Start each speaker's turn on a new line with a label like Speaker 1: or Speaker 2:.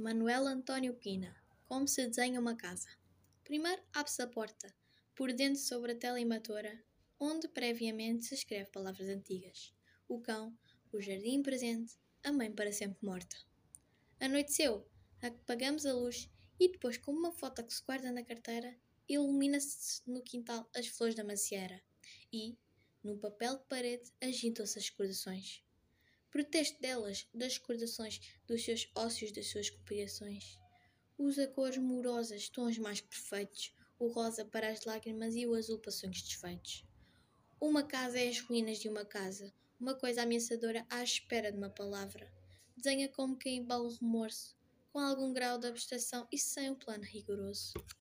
Speaker 1: Manuel António Pina. Como se desenha uma casa? Primeiro abre-se a porta, por dentro sobre a tela ematora, onde previamente se escreve palavras antigas. O cão, o jardim presente, a mãe para sempre morta. Anoiteceu, apagamos a luz e depois, com uma foto que se guarda na carteira, ilumina-se no quintal as flores da macieira e, no papel de parede, agitam-se as recordações. Protesto delas, das recordações, dos seus ócios, das suas copiações. Usa cores morosas, tons mais perfeitos, o rosa para as lágrimas e o azul para sonhos desfeitos. Uma casa é as ruínas de uma casa, uma coisa ameaçadora à espera de uma palavra. Desenha como quem embala o remorso, com algum grau de abstração e sem um plano rigoroso.